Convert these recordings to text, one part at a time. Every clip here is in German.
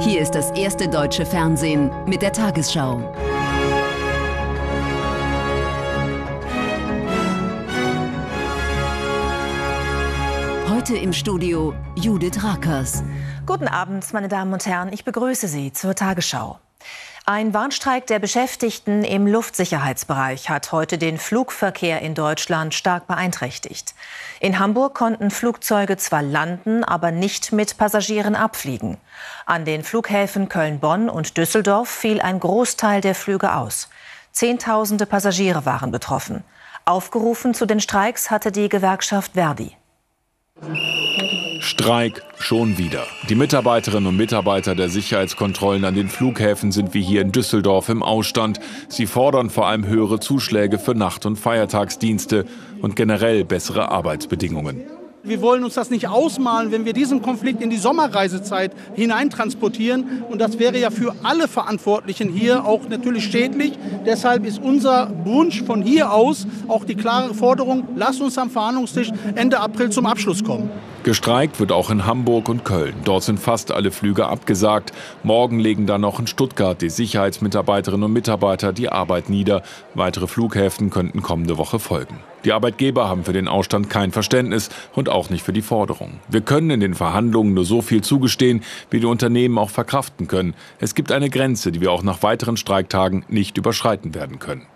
Hier ist das erste deutsche Fernsehen mit der Tagesschau. Heute im Studio Judith Rakers. Guten Abend, meine Damen und Herren. Ich begrüße Sie zur Tagesschau. Ein Warnstreik der Beschäftigten im Luftsicherheitsbereich hat heute den Flugverkehr in Deutschland stark beeinträchtigt. In Hamburg konnten Flugzeuge zwar landen, aber nicht mit Passagieren abfliegen. An den Flughäfen Köln-Bonn und Düsseldorf fiel ein Großteil der Flüge aus. Zehntausende Passagiere waren betroffen. Aufgerufen zu den Streiks hatte die Gewerkschaft Verdi. Streik schon wieder. Die Mitarbeiterinnen und Mitarbeiter der Sicherheitskontrollen an den Flughäfen sind wie hier in Düsseldorf im Ausstand. Sie fordern vor allem höhere Zuschläge für Nacht- und Feiertagsdienste und generell bessere Arbeitsbedingungen. Wir wollen uns das nicht ausmalen, wenn wir diesen Konflikt in die Sommerreisezeit hineintransportieren. Und das wäre ja für alle Verantwortlichen hier auch natürlich schädlich. Deshalb ist unser Wunsch von hier aus auch die klare Forderung, lasst uns am Verhandlungstisch Ende April zum Abschluss kommen. Gestreikt wird auch in Hamburg und Köln. Dort sind fast alle Flüge abgesagt. Morgen legen dann noch in Stuttgart die Sicherheitsmitarbeiterinnen und Mitarbeiter die Arbeit nieder. Weitere Flughäfen könnten kommende Woche folgen. Die Arbeitgeber haben für den Ausstand kein Verständnis und auch nicht für die Forderung. Wir können in den Verhandlungen nur so viel zugestehen, wie die Unternehmen auch verkraften können. Es gibt eine Grenze, die wir auch nach weiteren Streiktagen nicht überschreiten werden können.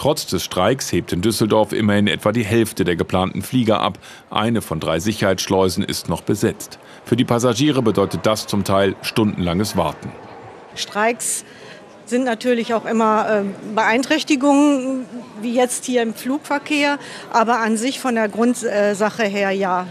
Trotz des Streiks hebt in Düsseldorf immerhin etwa die Hälfte der geplanten Flieger ab. Eine von drei Sicherheitsschleusen ist noch besetzt. Für die Passagiere bedeutet das zum Teil stundenlanges Warten. Streiks sind natürlich auch immer äh, Beeinträchtigungen, wie jetzt hier im Flugverkehr. Aber an sich von der Grundsache her ja,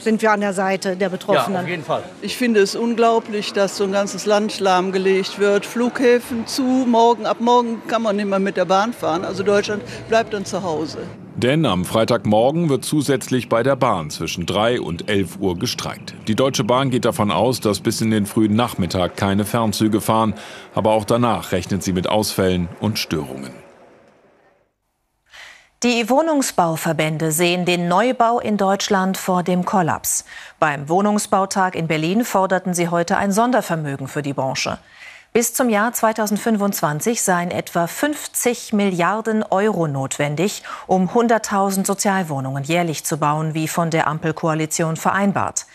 sind wir an der Seite der Betroffenen. Ja, auf jeden Fall. Ich finde es unglaublich, dass so ein ganzes Land lahmgelegt wird. Flughäfen zu, morgen, ab morgen kann man nicht mehr mit der Bahn fahren. Also Deutschland bleibt dann zu Hause. Denn am Freitagmorgen wird zusätzlich bei der Bahn zwischen 3 und 11 Uhr gestreikt. Die Deutsche Bahn geht davon aus, dass bis in den frühen Nachmittag keine Fernzüge fahren. Aber auch danach rechnet sie mit Ausfällen und Störungen. Die Wohnungsbauverbände sehen den Neubau in Deutschland vor dem Kollaps. Beim Wohnungsbautag in Berlin forderten sie heute ein Sondervermögen für die Branche. Bis zum Jahr 2025 seien etwa 50 Milliarden Euro notwendig, um 100.000 Sozialwohnungen jährlich zu bauen, wie von der Ampelkoalition vereinbart.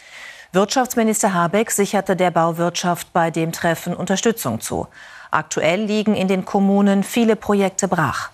Wirtschaftsminister Habeck sicherte der Bauwirtschaft bei dem Treffen Unterstützung zu. Aktuell liegen in den Kommunen viele Projekte brach.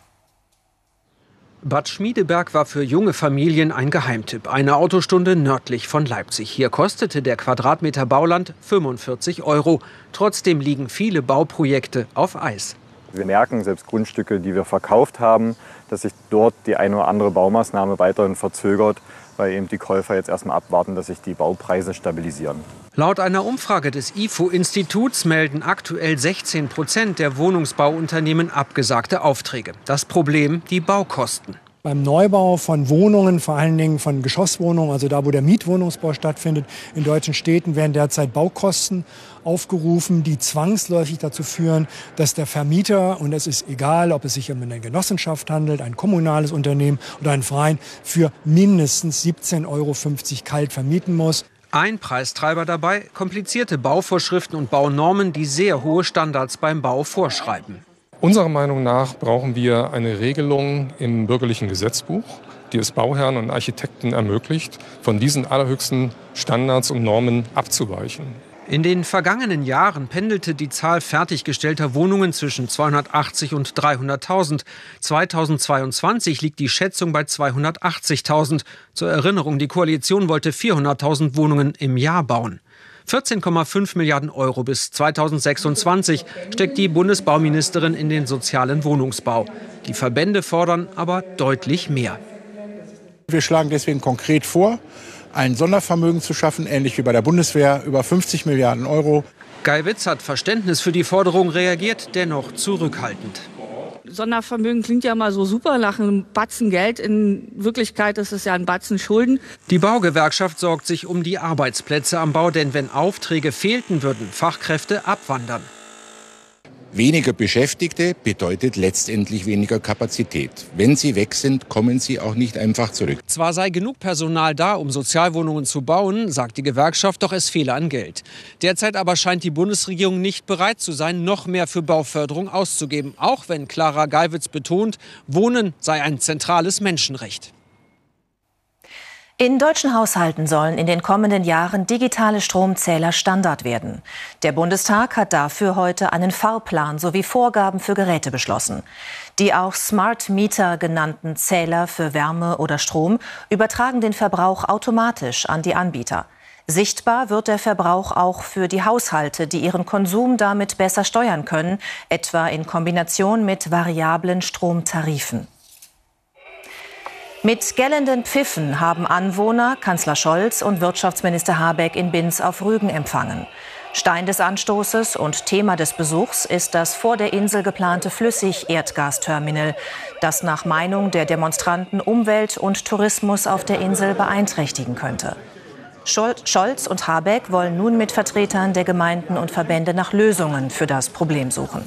Bad Schmiedeberg war für junge Familien ein Geheimtipp. Eine Autostunde nördlich von Leipzig. Hier kostete der Quadratmeter Bauland 45 Euro. Trotzdem liegen viele Bauprojekte auf Eis. Wir merken, selbst Grundstücke, die wir verkauft haben, dass sich dort die eine oder andere Baumaßnahme weiterhin verzögert, weil eben die Käufer jetzt erstmal abwarten, dass sich die Baupreise stabilisieren. Laut einer Umfrage des IFO-Instituts melden aktuell 16 Prozent der Wohnungsbauunternehmen abgesagte Aufträge. Das Problem die Baukosten beim Neubau von Wohnungen, vor allen Dingen von Geschosswohnungen, also da, wo der Mietwohnungsbau stattfindet, in deutschen Städten werden derzeit Baukosten aufgerufen, die zwangsläufig dazu führen, dass der Vermieter, und es ist egal, ob es sich um eine Genossenschaft handelt, ein kommunales Unternehmen oder ein Verein, für mindestens 17,50 Euro kalt vermieten muss. Ein Preistreiber dabei, komplizierte Bauvorschriften und Baunormen, die sehr hohe Standards beim Bau vorschreiben. Unserer Meinung nach brauchen wir eine Regelung im bürgerlichen Gesetzbuch, die es Bauherren und Architekten ermöglicht, von diesen allerhöchsten Standards und Normen abzuweichen. In den vergangenen Jahren pendelte die Zahl fertiggestellter Wohnungen zwischen 280 und 300.000. 2022 liegt die Schätzung bei 280.000. Zur Erinnerung, die Koalition wollte 400.000 Wohnungen im Jahr bauen. 14,5 Milliarden Euro bis 2026 steckt die Bundesbauministerin in den sozialen Wohnungsbau. Die Verbände fordern aber deutlich mehr. Wir schlagen deswegen konkret vor, ein Sondervermögen zu schaffen, ähnlich wie bei der Bundeswehr, über 50 Milliarden Euro. Geiwitz hat Verständnis für die Forderung reagiert, dennoch zurückhaltend. Sondervermögen klingt ja mal so super nach einem Batzen Geld. In Wirklichkeit ist es ja ein Batzen Schulden. Die Baugewerkschaft sorgt sich um die Arbeitsplätze am Bau, denn wenn Aufträge fehlten, würden Fachkräfte abwandern. Weniger Beschäftigte bedeutet letztendlich weniger Kapazität. Wenn sie weg sind, kommen sie auch nicht einfach zurück. Zwar sei genug Personal da, um Sozialwohnungen zu bauen, sagt die Gewerkschaft, doch es fehle an Geld. Derzeit aber scheint die Bundesregierung nicht bereit zu sein, noch mehr für Bauförderung auszugeben, auch wenn Clara Geiwitz betont, Wohnen sei ein zentrales Menschenrecht. In deutschen Haushalten sollen in den kommenden Jahren digitale Stromzähler Standard werden. Der Bundestag hat dafür heute einen Fahrplan sowie Vorgaben für Geräte beschlossen. Die auch Smart Meter genannten Zähler für Wärme oder Strom übertragen den Verbrauch automatisch an die Anbieter. Sichtbar wird der Verbrauch auch für die Haushalte, die ihren Konsum damit besser steuern können, etwa in Kombination mit variablen Stromtarifen. Mit gellenden Pfiffen haben Anwohner Kanzler Scholz und Wirtschaftsminister Habeck in Binz auf Rügen empfangen. Stein des Anstoßes und Thema des Besuchs ist das vor der Insel geplante Flüssig-Erdgasterminal, das nach Meinung der Demonstranten Umwelt und Tourismus auf der Insel beeinträchtigen könnte. Scholz und Habeck wollen nun mit Vertretern der Gemeinden und Verbände nach Lösungen für das Problem suchen.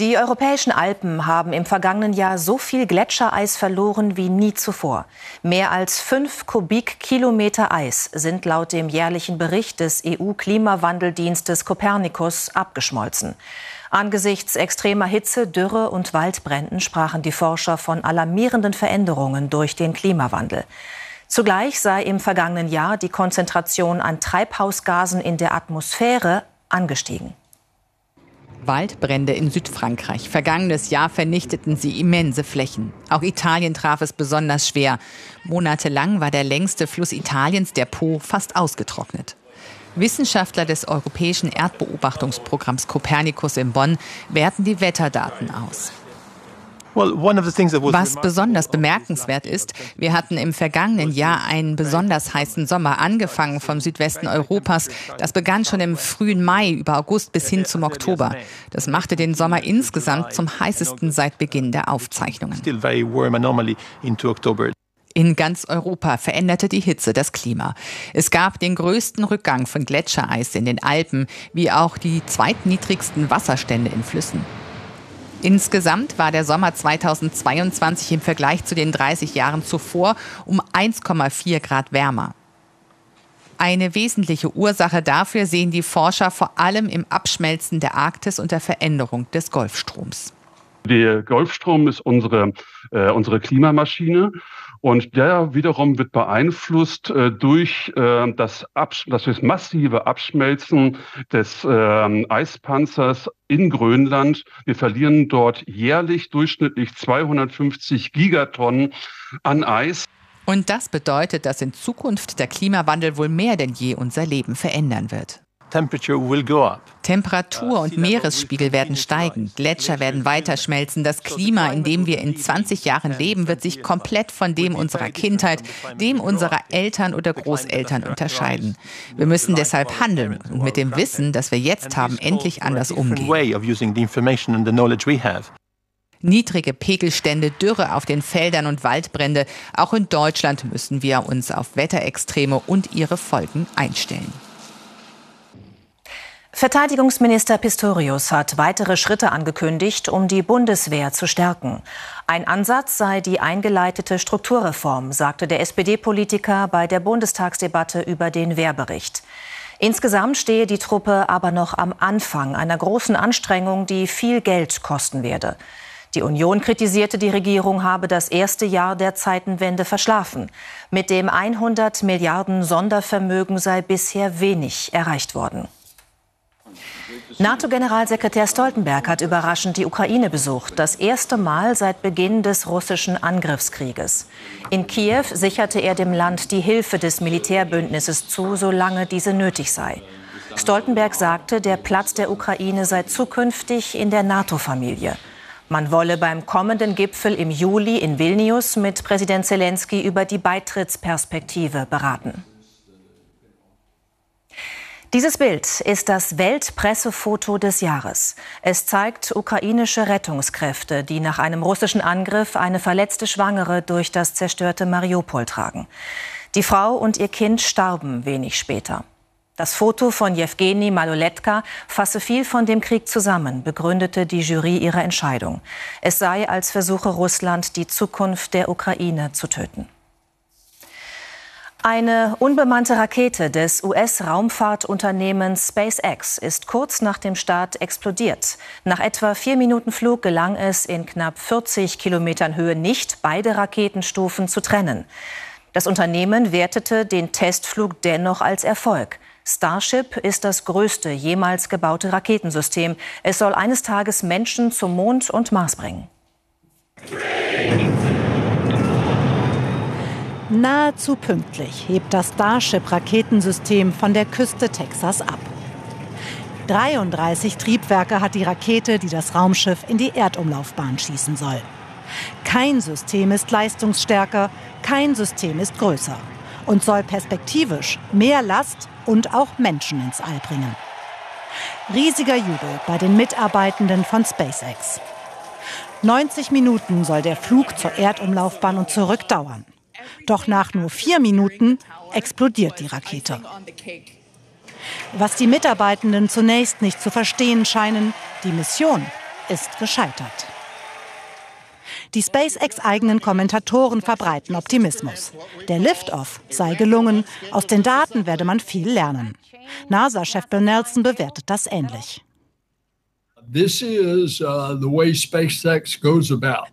Die europäischen Alpen haben im vergangenen Jahr so viel Gletschereis verloren wie nie zuvor. Mehr als fünf Kubikkilometer Eis sind laut dem jährlichen Bericht des EU-Klimawandeldienstes Copernicus abgeschmolzen. Angesichts extremer Hitze, Dürre und Waldbränden sprachen die Forscher von alarmierenden Veränderungen durch den Klimawandel. Zugleich sei im vergangenen Jahr die Konzentration an Treibhausgasen in der Atmosphäre angestiegen. Waldbrände in Südfrankreich. Vergangenes Jahr vernichteten sie immense Flächen. Auch Italien traf es besonders schwer. Monatelang war der längste Fluss Italiens, der Po, fast ausgetrocknet. Wissenschaftler des Europäischen Erdbeobachtungsprogramms Copernicus in Bonn werten die Wetterdaten aus. Was besonders bemerkenswert ist, wir hatten im vergangenen Jahr einen besonders heißen Sommer, angefangen vom Südwesten Europas. Das begann schon im frühen Mai über August bis hin zum Oktober. Das machte den Sommer insgesamt zum heißesten seit Beginn der Aufzeichnungen. In ganz Europa veränderte die Hitze das Klima. Es gab den größten Rückgang von Gletschereis in den Alpen, wie auch die zweitniedrigsten Wasserstände in Flüssen. Insgesamt war der Sommer 2022 im Vergleich zu den 30 Jahren zuvor um 1,4 Grad wärmer. Eine wesentliche Ursache dafür sehen die Forscher vor allem im Abschmelzen der Arktis und der Veränderung des Golfstroms. Der Golfstrom ist unsere, äh, unsere Klimamaschine und der wiederum wird beeinflusst äh, durch äh, das, Absch das massive Abschmelzen des äh, Eispanzers in Grönland. Wir verlieren dort jährlich durchschnittlich 250 Gigatonnen an Eis. Und das bedeutet, dass in Zukunft der Klimawandel wohl mehr denn je unser Leben verändern wird. Temperatur und Meeresspiegel werden steigen, Gletscher werden weiter schmelzen. Das Klima, in dem wir in 20 Jahren leben, wird sich komplett von dem unserer Kindheit, dem unserer Eltern oder Großeltern unterscheiden. Wir müssen deshalb handeln und mit dem Wissen, das wir jetzt haben, endlich anders umgehen. Niedrige Pegelstände, Dürre auf den Feldern und Waldbrände. Auch in Deutschland müssen wir uns auf Wetterextreme und ihre Folgen einstellen. Verteidigungsminister Pistorius hat weitere Schritte angekündigt, um die Bundeswehr zu stärken. Ein Ansatz sei die eingeleitete Strukturreform, sagte der SPD-Politiker bei der Bundestagsdebatte über den Wehrbericht. Insgesamt stehe die Truppe aber noch am Anfang einer großen Anstrengung, die viel Geld kosten werde. Die Union kritisierte, die Regierung habe das erste Jahr der Zeitenwende verschlafen. Mit dem 100 Milliarden Sondervermögen sei bisher wenig erreicht worden. NATO-Generalsekretär Stoltenberg hat überraschend die Ukraine besucht, das erste Mal seit Beginn des russischen Angriffskrieges. In Kiew sicherte er dem Land die Hilfe des Militärbündnisses zu, solange diese nötig sei. Stoltenberg sagte, der Platz der Ukraine sei zukünftig in der NATO-Familie. Man wolle beim kommenden Gipfel im Juli in Vilnius mit Präsident Zelensky über die Beitrittsperspektive beraten. Dieses Bild ist das Weltpressefoto des Jahres. Es zeigt ukrainische Rettungskräfte, die nach einem russischen Angriff eine verletzte Schwangere durch das zerstörte Mariupol tragen. Die Frau und ihr Kind starben wenig später. Das Foto von Jewgeni Maloletka fasse viel von dem Krieg zusammen, begründete die Jury ihre Entscheidung. Es sei, als versuche Russland, die Zukunft der Ukraine zu töten. Eine unbemannte Rakete des US-Raumfahrtunternehmens SpaceX ist kurz nach dem Start explodiert. Nach etwa vier Minuten Flug gelang es in knapp 40 Kilometern Höhe nicht, beide Raketenstufen zu trennen. Das Unternehmen wertete den Testflug dennoch als Erfolg. Starship ist das größte jemals gebaute Raketensystem. Es soll eines Tages Menschen zum Mond und Mars bringen. Nahezu pünktlich hebt das Starship-Raketensystem von der Küste Texas ab. 33 Triebwerke hat die Rakete, die das Raumschiff in die Erdumlaufbahn schießen soll. Kein System ist leistungsstärker, kein System ist größer und soll perspektivisch mehr Last und auch Menschen ins All bringen. Riesiger Jubel bei den Mitarbeitenden von SpaceX. 90 Minuten soll der Flug zur Erdumlaufbahn und zurück dauern. Doch nach nur vier Minuten explodiert die Rakete. Was die Mitarbeitenden zunächst nicht zu verstehen scheinen, die Mission ist gescheitert. Die SpaceX-eigenen Kommentatoren verbreiten Optimismus. Der Liftoff sei gelungen, aus den Daten werde man viel lernen. NASA-Chef Bill Nelson bewertet das ähnlich. Uh,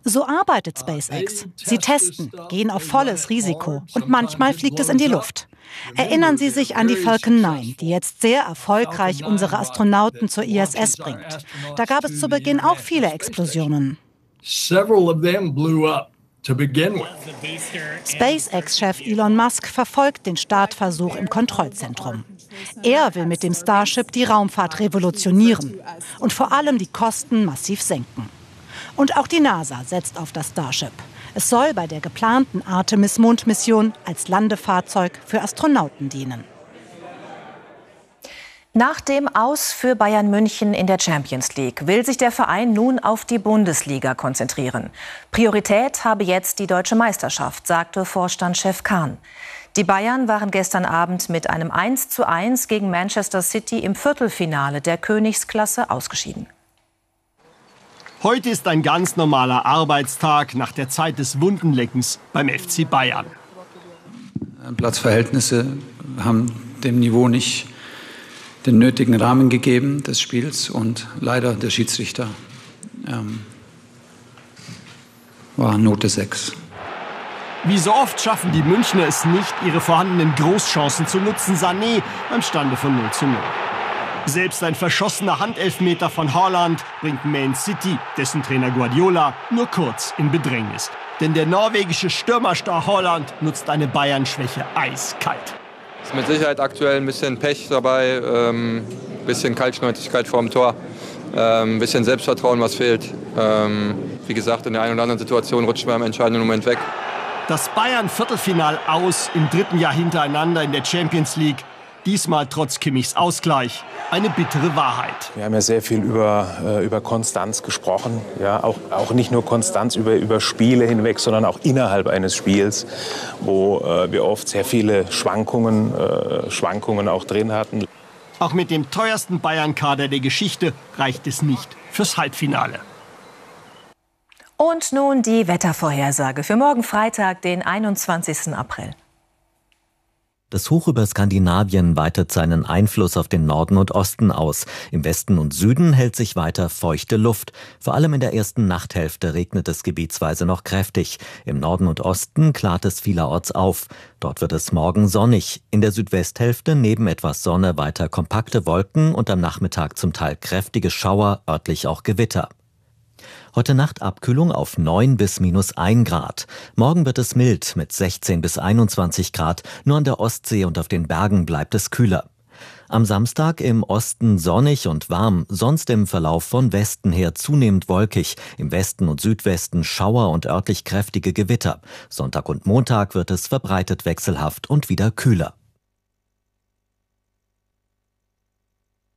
so arbeitet SpaceX. Sie testen, gehen auf volles Risiko und manchmal fliegt es in die Luft. Erinnern Sie sich an die Falcon 9, die jetzt sehr erfolgreich unsere Astronauten zur ISS bringt. Da gab es zu Beginn auch viele Explosionen. Several of them blew up. SpaceX-Chef Elon Musk verfolgt den Startversuch im Kontrollzentrum. Er will mit dem Starship die Raumfahrt revolutionieren und vor allem die Kosten massiv senken. Und auch die NASA setzt auf das Starship. Es soll bei der geplanten Artemis-Mondmission als Landefahrzeug für Astronauten dienen. Nach dem Aus für Bayern München in der Champions League will sich der Verein nun auf die Bundesliga konzentrieren. Priorität habe jetzt die deutsche Meisterschaft, sagte Vorstandschef Kahn. Die Bayern waren gestern Abend mit einem 1 zu 1 gegen Manchester City im Viertelfinale der Königsklasse ausgeschieden. Heute ist ein ganz normaler Arbeitstag nach der Zeit des Wundenleckens beim FC Bayern. Platzverhältnisse haben dem Niveau nicht den nötigen Rahmen gegeben des Spiels und leider der Schiedsrichter ähm, war Note 6. Wie so oft schaffen die Münchner es nicht, ihre vorhandenen Großchancen zu nutzen. Sané beim Stande von 0 zu 0. Selbst ein verschossener Handelfmeter von Holland bringt Man City, dessen Trainer Guardiola, nur kurz in Bedrängnis. Denn der norwegische Stürmerstar Holland nutzt eine Bayern-Schwäche eiskalt. Ist mit Sicherheit aktuell ein bisschen Pech dabei, ähm, bisschen Kaltschnäuzigkeit vorm Tor, ähm, bisschen Selbstvertrauen, was fehlt. Ähm, wie gesagt, in der einen oder anderen Situation rutscht man im entscheidenden Moment weg. Das Bayern-Viertelfinal aus im dritten Jahr hintereinander in der Champions League Diesmal trotz Kimmichs Ausgleich eine bittere Wahrheit. Wir haben ja sehr viel über, äh, über Konstanz gesprochen. Ja, auch, auch nicht nur Konstanz über, über Spiele hinweg, sondern auch innerhalb eines Spiels, wo äh, wir oft sehr viele Schwankungen, äh, Schwankungen auch drin hatten. Auch mit dem teuersten Bayern-Kader der Geschichte reicht es nicht fürs Halbfinale. Und nun die Wettervorhersage für morgen Freitag, den 21. April. Das Hoch über Skandinavien weitet seinen Einfluss auf den Norden und Osten aus. Im Westen und Süden hält sich weiter feuchte Luft. Vor allem in der ersten Nachthälfte regnet es gebietsweise noch kräftig. Im Norden und Osten klart es vielerorts auf. Dort wird es morgen sonnig. In der Südwesthälfte neben etwas Sonne weiter kompakte Wolken und am Nachmittag zum Teil kräftige Schauer, örtlich auch Gewitter. Heute Nacht Abkühlung auf 9 bis minus 1 Grad. Morgen wird es mild mit 16 bis 21 Grad. Nur an der Ostsee und auf den Bergen bleibt es kühler. Am Samstag im Osten sonnig und warm, sonst im Verlauf von Westen her zunehmend wolkig, im Westen und Südwesten Schauer und örtlich kräftige Gewitter. Sonntag und Montag wird es verbreitet wechselhaft und wieder kühler.